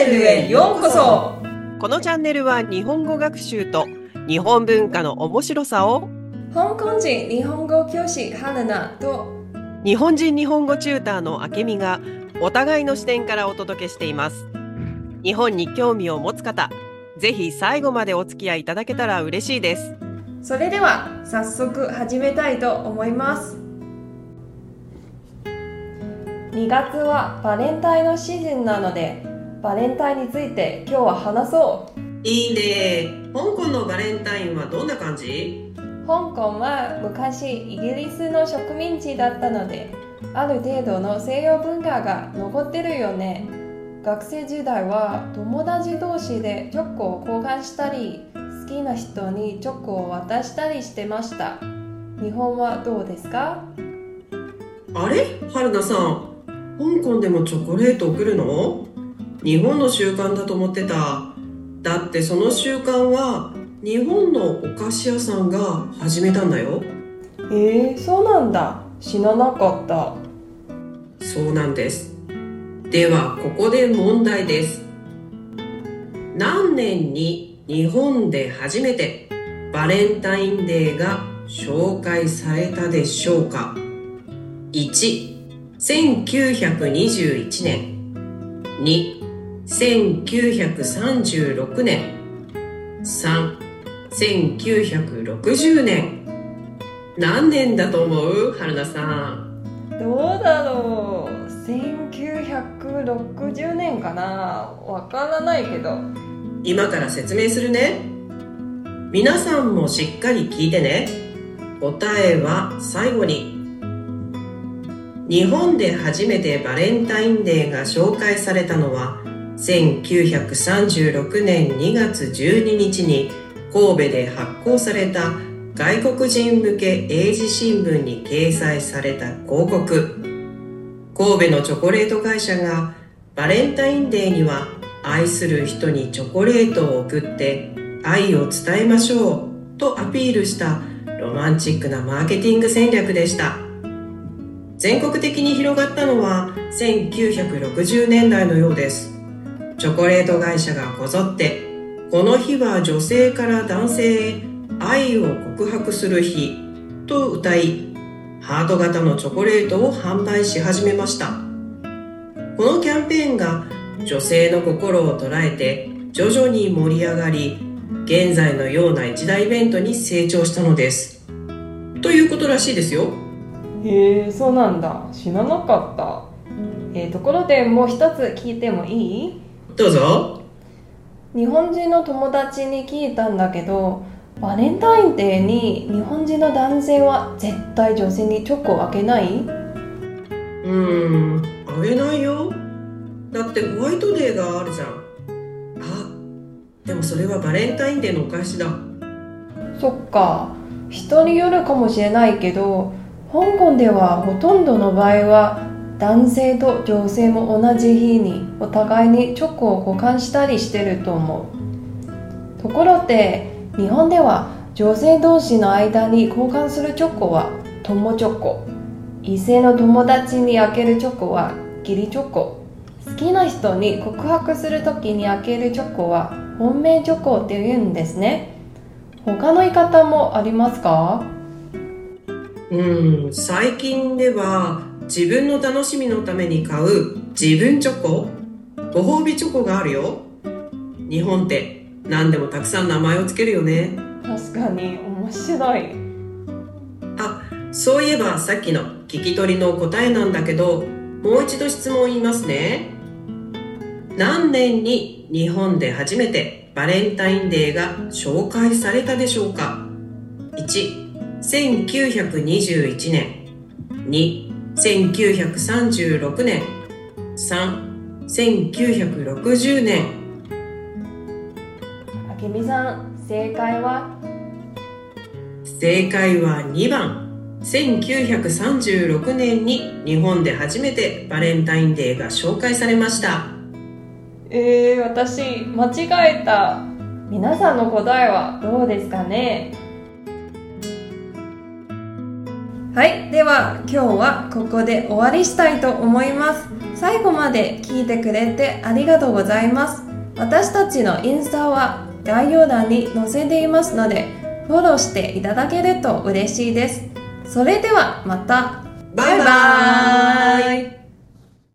ネルへようこそ。このチャンネルは日本語学習と日本文化の面白さを香港人日本語教師ハルナと日本人日本語チューターのあけみがお互いの視点からお届けしています。日本に興味を持つ方ぜひ最後までお付き合いいただけたら嬉しいです。それでは早速始めたいと思います。2月はバレンタインのシーズンなのでバレンタインについて今日は話そう。いいね。香港のバレンタインはどんな感じ？香港は昔イギリスの植民地だったのである程度の西洋文化が残ってるよね。学生時代は友達同士でチョコを交換したり好きな人にチョコを渡したりしてました。日本はどうですか？あれ？春菜さん。香港でもチョコレート送るの？日本の習慣だと思ってた。だってその習慣は日本のお菓子屋さんが始めたんだよ。えー、そうなんだ。知らなかった。そうなんです。ではここで問題です。何年に日本で初めてバレンタインデーが紹介されたでしょうか。11921年。2 1936年。3 1960年。何年だと思う？春菜さん。どうだろう。1960年かな。わからないけど。今から説明するね。皆さんもしっかり聞いてね。答えは最後に。日本で初めてバレンタインデーが紹介されたのは1936年2月12日に神戸で発行された外国人向け英字新聞に掲載された広告。神戸のチョコレート会社がバレンタインデーには愛する人にチョコレートを送って愛を伝えましょうとアピールしたロマンチックなマーケティング戦略でした。全国的に広がったのは1960年代のようです。チョコレート会社がこぞってこの日は女性から男性へ愛を告白する日と歌いハート型のチョコレートを販売し始めました。このキャンペーンが女性の心を捉えて徐々に盛り上がり現在のような一大イベントに成長したのです。ということらしいですよ。へえそうなんだ。知らなかった。えー、ところでもう一つ聞いてもいい？どうぞ。日本人の友達に聞いたんだけどバレンタインデーに日本人の男性は絶対女性にチョコをあげない？うーんあげないよ。だってホワイトデーがあるじゃん。あでもそれはバレンタインデーのお返しだ。そっか。人によるかもしれないけど香港ではほとんどの場合は男性と女性も同じ日にお互いにチョコを交換したりしてると思う。ところで日本では女性同士の間に交換するチョコは友チョコ。異性の友達にあげるチョコは義理チョコ。好きな人に告白する時にあげるチョコは本命チョコって言うんですね。他の言い方もありますか？うん最近では自分の楽しみのために買う自分チョコご褒美チョコがあるよ。日本って何でもたくさん名前をつけるよね。確かに面白い。あそういえばさっきの聞き取りの答えなんだけどもう一度質問言いますね。何年に日本で初めてバレンタインデーが紹介されたでしょうか？11921年。2 1936年。3 1960年。あけみさん正解は？正解は2番。1936年に日本で初めてバレンタインデーが紹介されました。えー、私間違えた。皆さんの答えはどうですかね？はい。では今日はここで終わりしたいと思います。最後まで聞いてくれてありがとうございます。私たちのインスタは概要欄に載せていますのでフォローしていただけると嬉しいです。それではまた。バイバーイ。